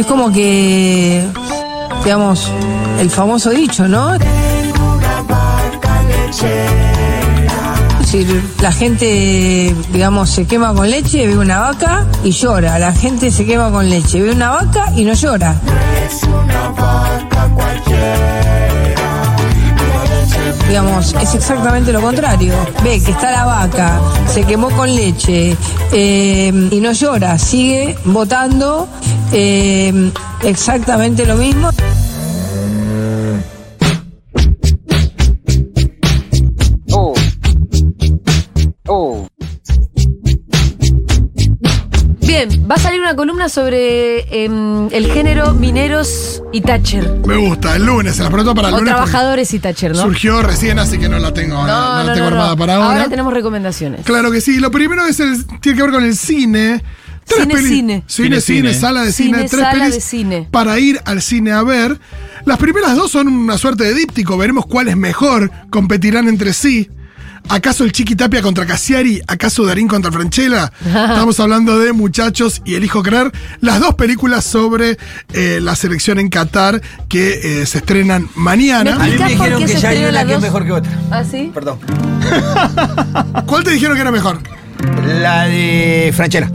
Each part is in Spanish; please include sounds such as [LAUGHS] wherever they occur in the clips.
es como que, digamos, el famoso dicho, ¿no? Si la gente, digamos, se quema con leche, ve una vaca y llora. La gente se quema con leche, ve una vaca y no llora. Digamos, es exactamente lo contrario. Ve que está la vaca, se quemó con leche eh, y no llora, sigue votando eh, exactamente lo mismo. Bien, va a salir una columna sobre em, el género mineros y Thatcher. Me gusta, el lunes, se la pronto para el O lunes. trabajadores y Thatcher, ¿no? Surgió recién, así que no la tengo, no, no la tengo armada para ahora. Ahora tenemos recomendaciones. Claro que sí. Lo primero es el, tiene que ver con el cine. Tres Cine, cine. Cine, Cine, cine, cine. sala de Cine, cine. Tres sala pelis de cine. para ir al cine a ver. Las primeras dos son una suerte de díptico. Veremos cuál es mejor. Competirán entre sí. ¿Acaso el Chiqui Tapia contra Cassiari? ¿Acaso Darín contra Franchella? [LAUGHS] Estamos hablando de Muchachos y Elijo Creer. Las dos películas sobre eh, la selección en Qatar que eh, se estrenan mañana. ¿Me A mí me ¿Explicás por dijeron que ya hay una que es mejor que otra. ¿Ah, sí? Perdón. [LAUGHS] ¿Cuál te dijeron que era mejor? La de Franchella.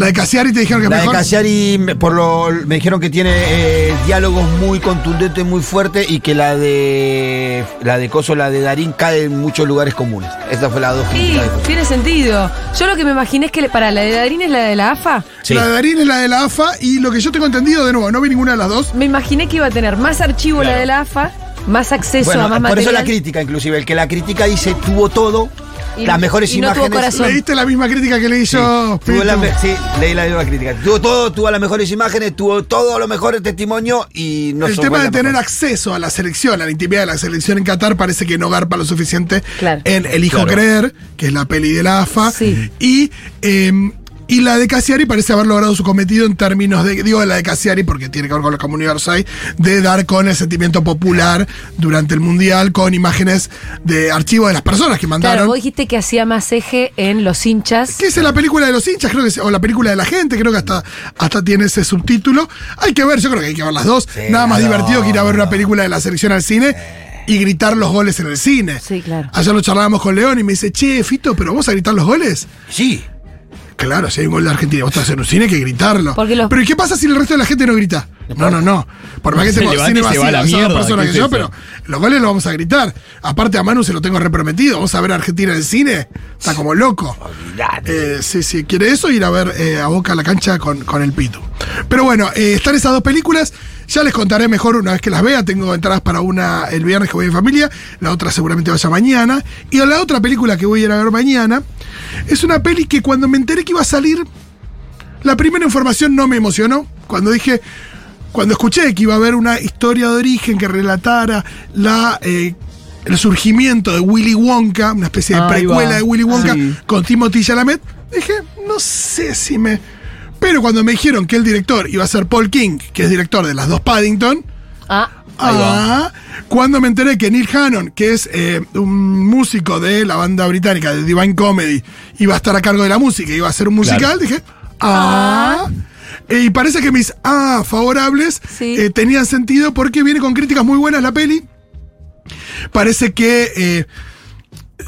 La de Cassiari te dijeron que La de mejor. Cassiari, me- por lo, me dijeron que tiene eh, diálogos muy contundentes, muy fuertes y que la de la de Coso, la de Darín cae en muchos lugares comunes. Esa fue la dos. Sí, la de- tiene sentido. Yo lo que me imaginé es que para la de Darín es la de la AFA. Sí. La de Darín es la de la AFA y lo que yo tengo entendido, de nuevo, no vi ninguna de las dos. Me imaginé que iba a tener más archivo la de la AFA, más acceso Bueno, a más por eso la material. crítica, inclusive. El que la crítica dice tuvo todo, Y- las mejores y no tuvo imágenes. corazón. Leíste la misma crítica que leí Sí, yo. tuvo la me- sí, leí la misma crítica. Tuvo todo, tuvo las mejores imágenes, tuvo todo lo mejor testimonio y no el tema de tener mejor. acceso a la selección, a la intimidad de la selección en Qatar, parece que no garpa lo suficiente Claro. en El Hijo Claro. Creer, que es la peli de la AFA. Sí. Y, eh, y la de Cassiari parece haber logrado su cometido en términos de, digo la de Cassiari porque tiene que ver con la comunidad Orsay, de dar con el sentimiento popular durante el Mundial, con imágenes de archivo de las personas que mandaron. Claro, vos dijiste que hacía más eje en los hinchas. ¿Qué es la película de los hinchas? Creo que es- o la película de la gente, creo que hasta, hasta tiene ese subtítulo. Hay que ver, yo creo que hay que ver las dos. Sí, Nada más no, divertido que ir a ver una película de la selección al cine y gritar los goles en el cine. Sí, claro. Ayer lo charlábamos con León y me dice, che, Fito, ¿pero vamos a gritar los goles? Sí. Claro, si hay un gol de Argentina, vos estás en un cine, hay que gritarlo. Los- Pero ¿y qué pasa si el resto de la gente no grita? No, no, no. Por más que Se tengo cine y se va vacío, a la esas dos mierda, personas ¿qué que es yo, eso? pero los goles los vamos a gritar. Aparte a Manu se lo tengo reprometido, vamos a ver a Argentina en el cine. Está como loco. Eh, sí, sí, quiere eso, ir a ver eh, a Boca a la cancha con, con el Pitu. Pero bueno, eh, están esas dos películas. Ya les contaré mejor una vez que las vea. Tengo entradas para una el viernes que voy en familia, la otra seguramente vaya mañana. Y la otra película que voy a ir a ver mañana es una peli que cuando me enteré que iba a salir, la primera información no me emocionó. Cuando dije, cuando escuché que iba a haber una historia de origen que relatara la, eh, el surgimiento de Willy Wonka, una especie de Ahí precuela va. de Willy Wonka Sí. con Timothy Chalamet, dije, no sé si me... Pero cuando me dijeron que el director iba a ser Paul King, que es director de las dos Paddington, Ah, Ah, cuando me enteré que Neil Hannon, que es eh, un músico de la banda británica de Divine Comedy, iba a estar a cargo de la música, iba a ser un musical, Claro. dije, ah. Eh, y parece que mis ah favorables Sí. eh, tenían sentido porque viene con críticas muy buenas la peli. Parece que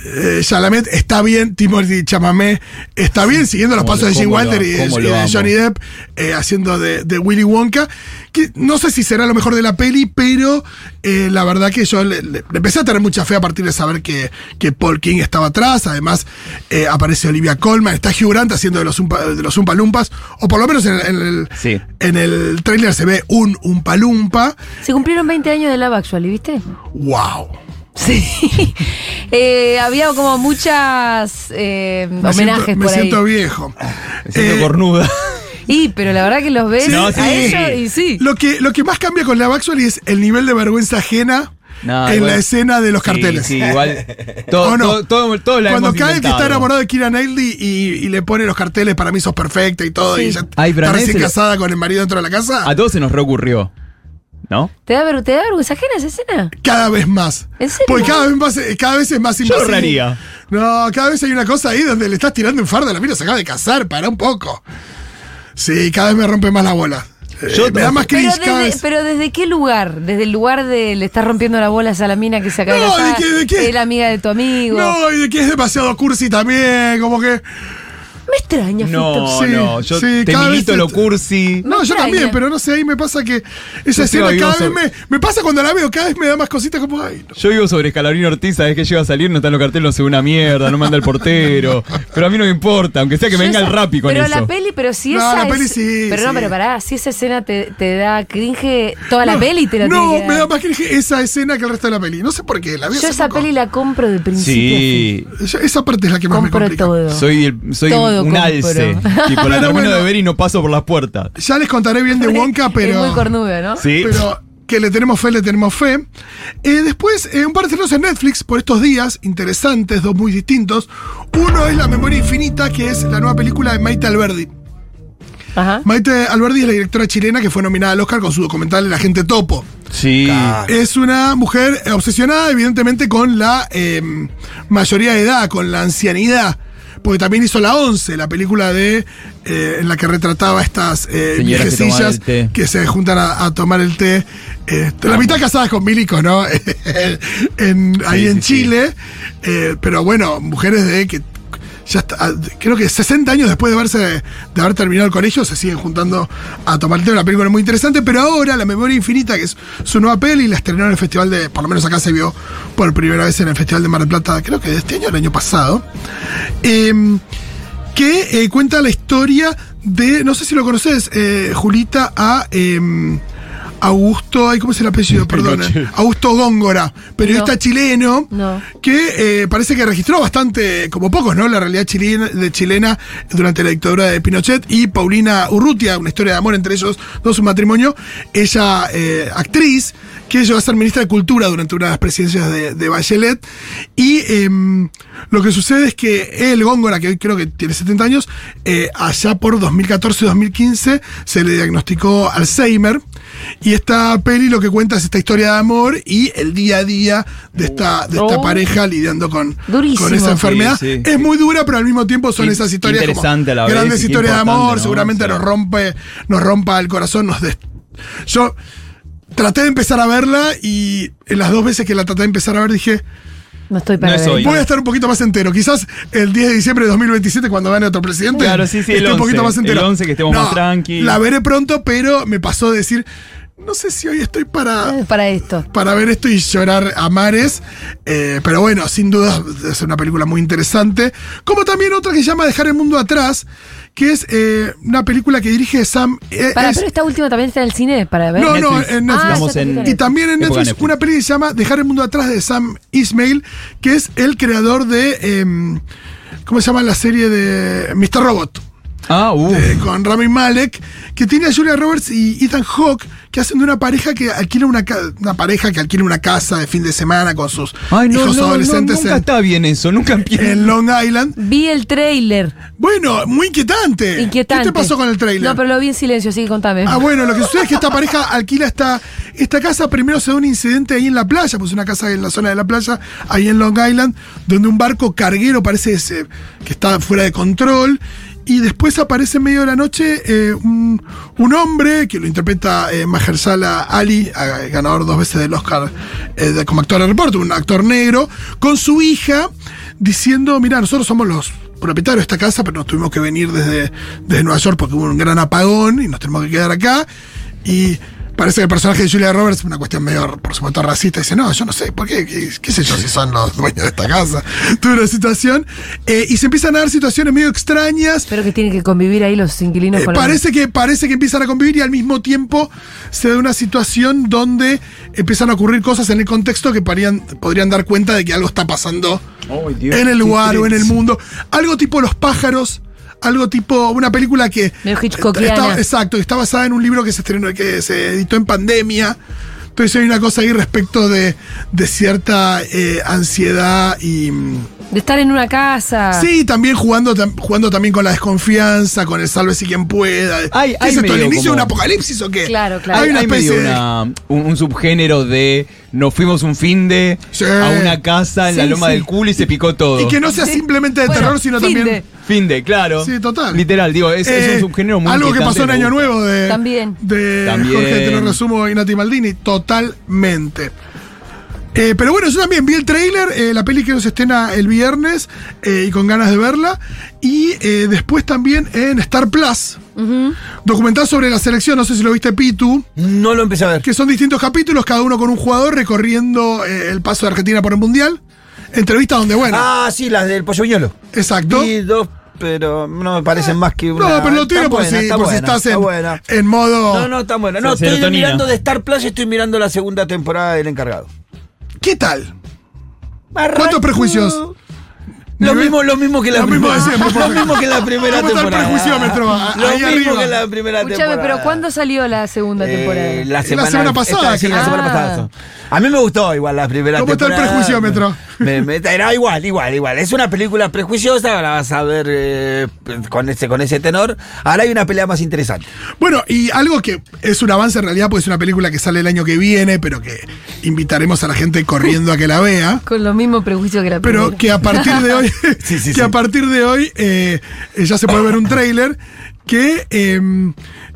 eh, eh, Chalamet está bien, Timothy Chamamé está bien, siguiendo los pasos de Jim Walter lo- y de, y. Johnny Depp eh, haciendo de, de Willy Wonka. Que no sé si será lo mejor de la peli, pero eh, la verdad que yo le, le- le empecé a tener mucha fe a partir de saber que, que Paul King estaba atrás. Además, eh, aparece Olivia Colman, está Hugh Grant haciendo de los, Umpa, de los Umpa Lumpas, o por lo menos en, el- en el, Sí. en el trailer se ve un Umpa Lumpa. se cumplieron 20 años de Love Actually, ¿viste? ¡Wow! Sí. [LAUGHS] Eh, había como muchas eh, Me homenajes siento, me por ahí. siento viejo. Me siento Eh, cornuda. Y, pero la verdad que los ves Sí, No, a sí. ellos y sí. Lo que, lo que más cambia con la Actually es el nivel de vergüenza ajena No, en igual- la escena de los Sí, carteles. Sí, igual. Todo, [LAUGHS] ¿O no? todo, todo, todo la Cuando hemos cae el que está enamorado de Kira Knightley y, y le pone los carteles para mí sos perfecta y todo, Sí. y ya Ay, pero está recién casada con el marido dentro de la casa, A todos se nos reocurrió. ¿No? ¿Te da, ver- ¿Te da vergüenza ajena esa escena? cada vez más. ¿En serio? Porque cada vez, más, cada vez es más Yo. No, cada vez hay una cosa ahí donde le estás tirando un fardo a la mira, se acaba de casar, para un poco. Sí, cada vez me rompe más la bola. Yo- me da más Pero cringe cada desde, vez. pero ¿desde qué lugar? ¿Desde el lugar de le estás rompiendo la bola a esa la mina que se acaba No, de ¿de casar? qué- de qué? Es la amiga de tu amigo. No, y de que es demasiado cursi también, como que. Me extraña, No, Fito. Sí, no, yo sí, te cada milito lo te- cursi. No, yo extraña. también, pero no sé, ahí me pasa que esa Yo escena cada vez me, me pasa cuando la veo, cada vez me da más cositas como, ay, no. Yo vivo sobre Escalabrín Ortiz, sabes que llega a salir, no está en los carteles, no se ve una mierda, no manda el portero. [LAUGHS] Pero a mí no me importa, aunque sea que me Yo venga esa- el rapi con pero eso. la peli, pero si No, esa la peli es- sí, Pero no, sí. pero pará, si esa escena te, te da cringe, toda la No, peli te la No, tiene que me da dar. más que esa escena que el resto de la peli. No sé por qué, la veo Yo esa poco. peli la compro de principio a fin. Sí. Esa- parte es la que más me Compro complica. todo. Soy, el- soy Todo un compro. alce. [LAUGHS] Tipo, la termino bueno. de ver y no paso por las puertas. Ya les contaré bien de [LAUGHS] Wonka, Es pero. muy cornuda, ¿no? Sí. Pero que le tenemos fe, le tenemos fe. Eh, después, eh, un par de estrenos en Netflix por estos días, interesantes, dos muy distintos. Uno es La Memoria Infinita, que es la nueva película de Maite Alberdi. Ajá. Maite Alberdi es la directora chilena que fue nominada al Oscar con su documental El Agente Topo. Sí. Es una mujer obsesionada, evidentemente, con la eh, mayoría de edad, con la ancianidad. Porque también hizo La Once, la película de eh, en la que retrataba a estas eh, que viejecillas que se juntan a, a tomar el té. Eh, la mitad casadas con milicos, ¿no? [LAUGHS] En- ahí en sí, sí. Chile. Eh, pero bueno, mujeres de que ya está- ah, creo que 60 años después de haberse haber terminado el colegio se siguen juntando a tomar el té, una película muy interesante, pero ahora La Memoria Infinita, que es su nueva peli, la estrenó en el festival de, por lo menos acá se vio por primera vez en el Festival de Mar del Plata, creo que de este año el año pasado. Em, que eh, cuenta la historia de, no sé si lo conoces, eh, Julita, a em, Augusto, ay, ¿cómo es el apellido? Perdón. Pinochet. Augusto Góngora, periodista No. chileno, No. que eh, parece que registró bastante, como pocos, ¿no? La realidad chilena, de chilena durante la dictadura de Pinochet y Paulina Urrutia, una historia de amor entre ellos dos, un matrimonio. Ella, eh, actriz, que llegó a ser ministra de Cultura durante una de las presidencias de, de Bachelet. Y em, lo que sucede es que él, Góngora, que hoy creo que tiene 70 años, eh, allá por 2014-2015 se le diagnosticó Alzheimer. Y esta peli lo que cuenta es esta historia de amor y el día a día de esta, de esta Oh. pareja lidiando con, Durísimo. con esa enfermedad. Sí, sí. Es muy dura, pero al mismo tiempo son Qué- esas historias como la vez grandes historias de amor, seguramente O sea. nos rompe, nos rompa el corazón, nos des- Yo traté de empezar a verla y en las dos veces que la traté de empezar a ver dije, No estoy para No es ver. hoy. voy a estar un poquito más entero. Quizás el 10 de diciembre de 2027, cuando gane otro presidente, Claro, sí, sí, el esté un 11, poquito más entero. el 11 que estemos más tranqui. La veré pronto, pero me pasó de decir, no sé si hoy estoy para Para esto. para ver esto y llorar a mares. Eh, pero bueno, sin duda es una película muy interesante. Como también otra que se llama Dejar el Mundo Atrás, que es eh, una película que dirige Sam. eh, Para, es- pero esta última también está en el cine para ver. no, no, en Netflix. Ah, en- y también en Netflix, Netflix. una peli que se llama Dejar el Mundo Atrás de Sam Ismail, que es el creador de. em, ¿Cómo se llama la serie de Mr. Robot? Ah, uh. eh, con Rami Malek, que tiene a Julia Roberts y Ethan Hawke, que hacen de una pareja que alquila una, pareja que alquila una casa de fin de semana con sus Ay, no, hijos no, no, adolescentes nunca en, está bien eso, nunca empieza. en Long Island. Vi el trailer. Bueno, muy inquietante. Inquietante. ¿Qué te pasó con el trailer? No, pero lo vi en silencio, así que contame. Ah, bueno, lo que sucede es que esta pareja alquila esta, esta casa. Primero se da un incidente ahí en la playa, pues una casa en la zona de la playa, ahí en Long Island, donde un barco carguero parece que, se- que está fuera de control. Y después aparece en medio de la noche eh, un, un hombre que lo interpreta eh, Ali, ganador dos veces del Oscar eh, como actor de reporte, un actor negro, con su hija diciendo, mira, nosotros somos los propietarios de esta casa, pero nos tuvimos que venir desde, desde Nueva York porque hubo un gran apagón y nos tenemos que quedar acá. Y parece que el personaje de Julia Roberts, una cuestión medio, por supuesto, racista, dice, no, yo no sé, ¿por qué? ¿Qué, qué sé yo si son los dueños de esta casa? Tuve una situación. eh, y se empiezan a dar situaciones medio extrañas. Espero que tienen que convivir ahí los inquilinos Eh, con la- parece que parece que empiezan a convivir y al mismo tiempo se da una situación donde empiezan a ocurrir cosas en el contexto que podrían, podrían dar cuenta de que algo está pasando Dios, en el lugar o en el mundo. Algo tipo Los pájaros, algo tipo una película que está, exacto, está basada en un libro que se estrenó que se editó en pandemia. Entonces hay una cosa ahí respecto de, de cierta eh, ansiedad y mm, De estar en una casa. Sí, también jugando, tam- jugando también con la desconfianza, con el salve si quien pueda. Hay- ¿Qué hay es esto, el inicio de un apocalipsis o qué? Claro, claro. Hay Hay, una hay especie medio de- una- un, un subgénero de nos fuimos un fin de Sí. a una casa en la loma sí. del culo y se picó todo. Y que no sea simplemente de Bueno, terror, sino fin también. de. Fin de, claro. Sí, total. Literal, digo, es, es Eh, un subgénero muy Algo que pasó en Año. Nuevo de, También. de También. Jorge Te lo resumo y Nati Maldini, totalmente. Eh, pero bueno, yo también vi el tráiler, eh, la peli que se estrena el viernes eh, y con ganas de verla. Y eh, después también en Star Plus, documental sobre la selección, no sé si lo viste Pitu, No lo empecé a ver. que son distintos capítulos, cada uno con un jugador recorriendo eh, el paso de Argentina por el Mundial. Entrevistas donde, bueno, Ah, sí, las del pollo viñolo. exacto. Vi dos, pero no me parecen más que una. No, pero lo tiro por, buena, si, está por si estás está en, buena. en modo... No, no, está buena. No, estoy Serotonina. mirando de Star Plus y estoy mirando la segunda temporada del encargado. ¿Qué tal? Arranco- ¿Cuántos prejuicios? Lo mismo, lo mismo que la Lo mismo primera. siempre, [LAUGHS] lo mismo que la primera ¿Cómo temporada. prejuiciómetro? Ahí Lo mismo arriba. que la primera Escúchame, temporada. pero ¿cuándo salió la segunda Eh, temporada? la La semana, semana pasada, esta- sí, creo. la semana Ah. pasada. A mí me gustó igual la primera ¿Cómo está el temporada. prejuiciómetro? Me- me- era igual, igual, igual. Es una película prejuiciosa, la vas a ver eh, con, ese, con ese tenor. Ahora hay una pelea más interesante. Bueno, y algo que es un avance en realidad, pues es una película que sale el año que viene, pero que invitaremos a la gente corriendo a que la vea. [LAUGHS] Con los mismos prejuicios que la Pero primera. que a partir de hoy, [LAUGHS] Sí, sí, que sí. a partir de hoy eh, ya se puede ver un tráiler que eh,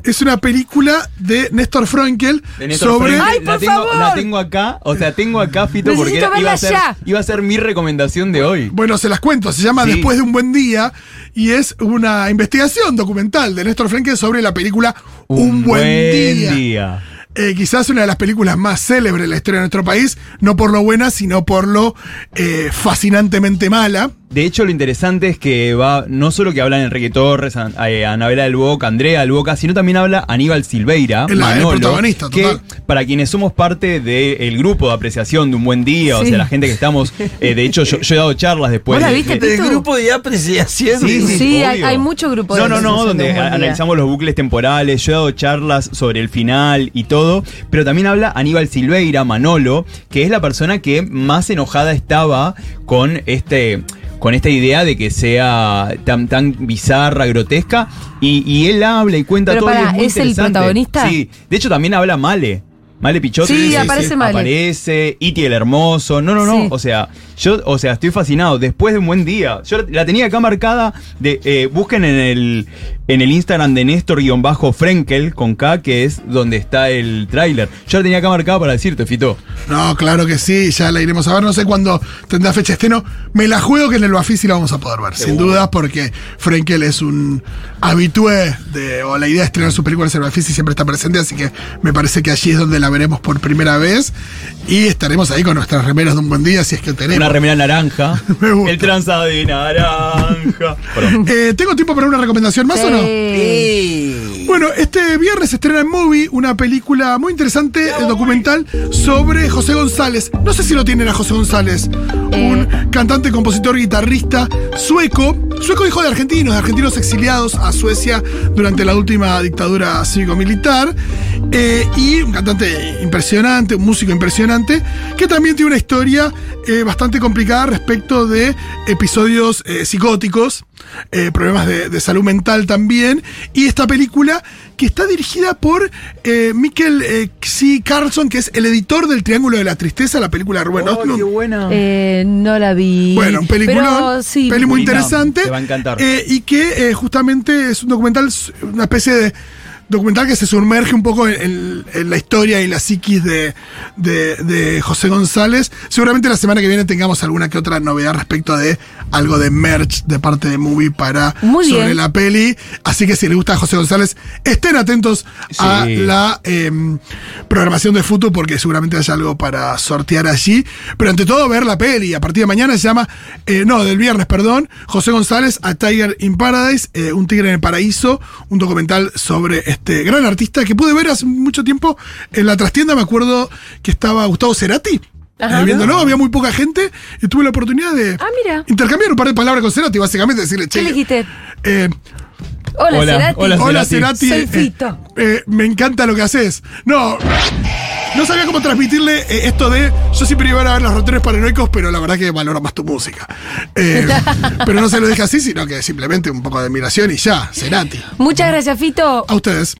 es una película de Néstor Frankel De Néstor sobre Frenkel, ¡Ay, por la, tengo, favor! la tengo acá, o sea, tengo acá, Fito, porque Necesito era- iba, a ser, iba a ser mi recomendación de hoy. Bueno, se las cuento, se llama Sí. Después de un buen día y es una investigación documental de Néstor Frankel sobre la película Un, buen, día. Eh, quizás una de las películas más célebres de la historia de nuestro país, no por lo buena, sino por lo eh, fascinantemente mala. De hecho, lo interesante es que va, no solo que hablan Enrique Torres, eh, Anabela del Boca, Andrea del Boca, sino también habla Aníbal Silveira, El- el Manolo, protagonista, que total. para quienes somos parte del grupo de apreciación de Un Buen Día, o sea, la gente que estamos, eh, de hecho, yo, yo he dado charlas después. ¿Vos la de- viste, de-? El grupo de apreciación. Sí, sí, Sí, hay, hay mucho grupo de No, no, no, donde analizamos los bucles temporales, yo he dado charlas sobre el final y todo, pero también habla Aníbal Silveira, Manolo, que es la persona que más enojada estaba con este con esta idea de que sea tan, tan bizarra, grotesca, y, y él habla y cuenta Pero todo. y pará, es, muy ¿es el protagonista? Sí, de hecho también habla Male. Male Pichotti. Sí, aparece Male. Aparece, Iti el Hermoso. No, no, no. Sí. O sea, yo, o sea, estoy fascinado. Después de un buen día. Yo la tenía acá marcada. De, eh, busquen en el, en el Instagram de Néstor-Frenkel con K, que es donde está el tráiler. Yo la tenía acá marcada para decirte, Fito. No, claro que sí, ya la iremos a ver. No sé cuándo tendrá fecha de estreno. Me la juego que en el Bafisi la vamos a poder ver, sin dudas, porque Frenkel es un habitué de, o la idea de estrenar sus películas en el Bafisi siempre está presente, así que me parece que allí es donde la veremos por primera vez y estaremos ahí con nuestras remeras de un buen día, si es que tenemos. Una remera naranja. [LAUGHS] Me gusta. el tranza de naranja. [LAUGHS] Eh, ¿Tengo tiempo para una recomendación más o no? Sí. Bueno, este viernes se estrena en Movie una película muy interesante, eh, documental, sobre José González. No sé si lo tienen a José González, un cantante, compositor, guitarrista sueco, sueco hijo de argentinos, de argentinos exiliados a Suecia durante la última dictadura cívico-militar, eh, y un cantante impresionante, un músico impresionante, que también tiene una historia eh, bastante complicada respecto de episodios eh, psicóticos, eh, problemas de, de salud mental también, y esta película que está dirigida por eh, Mikkel eh, Xi Carlson, que es el editor del Triángulo de la Tristeza, la película de Rubén Oh, qué buena. Eh, no la vi. Bueno, un peliculón, sí. peli muy interesante. te va a encantar. eh, y que eh, justamente es un documental, una especie de documental que se sumerge un poco en, en- en la historia y la psiquis de, de- de José González. Seguramente la semana que viene tengamos alguna que otra novedad respecto de algo de merch de parte de Movie para Muy sobre bien. la peli. Así que si les gusta José González, estén atentos a la em, programación de Futu porque seguramente haya algo para sortear allí. Pero ante todo ver la peli. A partir de mañana se llama, eh, no, del viernes, perdón, José González, A Tiger in Paradise, eh, Un Tigre en el Paraíso, un documental sobre este gran artista que pude ver hace mucho tiempo en la trastienda. Me acuerdo que estaba Gustavo Cerati. Ajá. eh, viéndolo, había muy poca gente y tuve la oportunidad de Ah, mira. intercambiar un par de palabras con Cerati, básicamente decirle, ¿Qué che, le dijiste? eh, Hola, Hola, Cerati. hola, Hola Cerati. Eh, Fito. eh, me encanta lo que haces. No. No sabía cómo transmitirle eh, esto de. Yo siempre iba a ver los roteros paranoicos, pero la verdad que valoro más tu música. Eh, [LAUGHS] pero no se lo dije así, sino que simplemente un poco de admiración y ya, Cerati. Muchas gracias, Fito. A ustedes.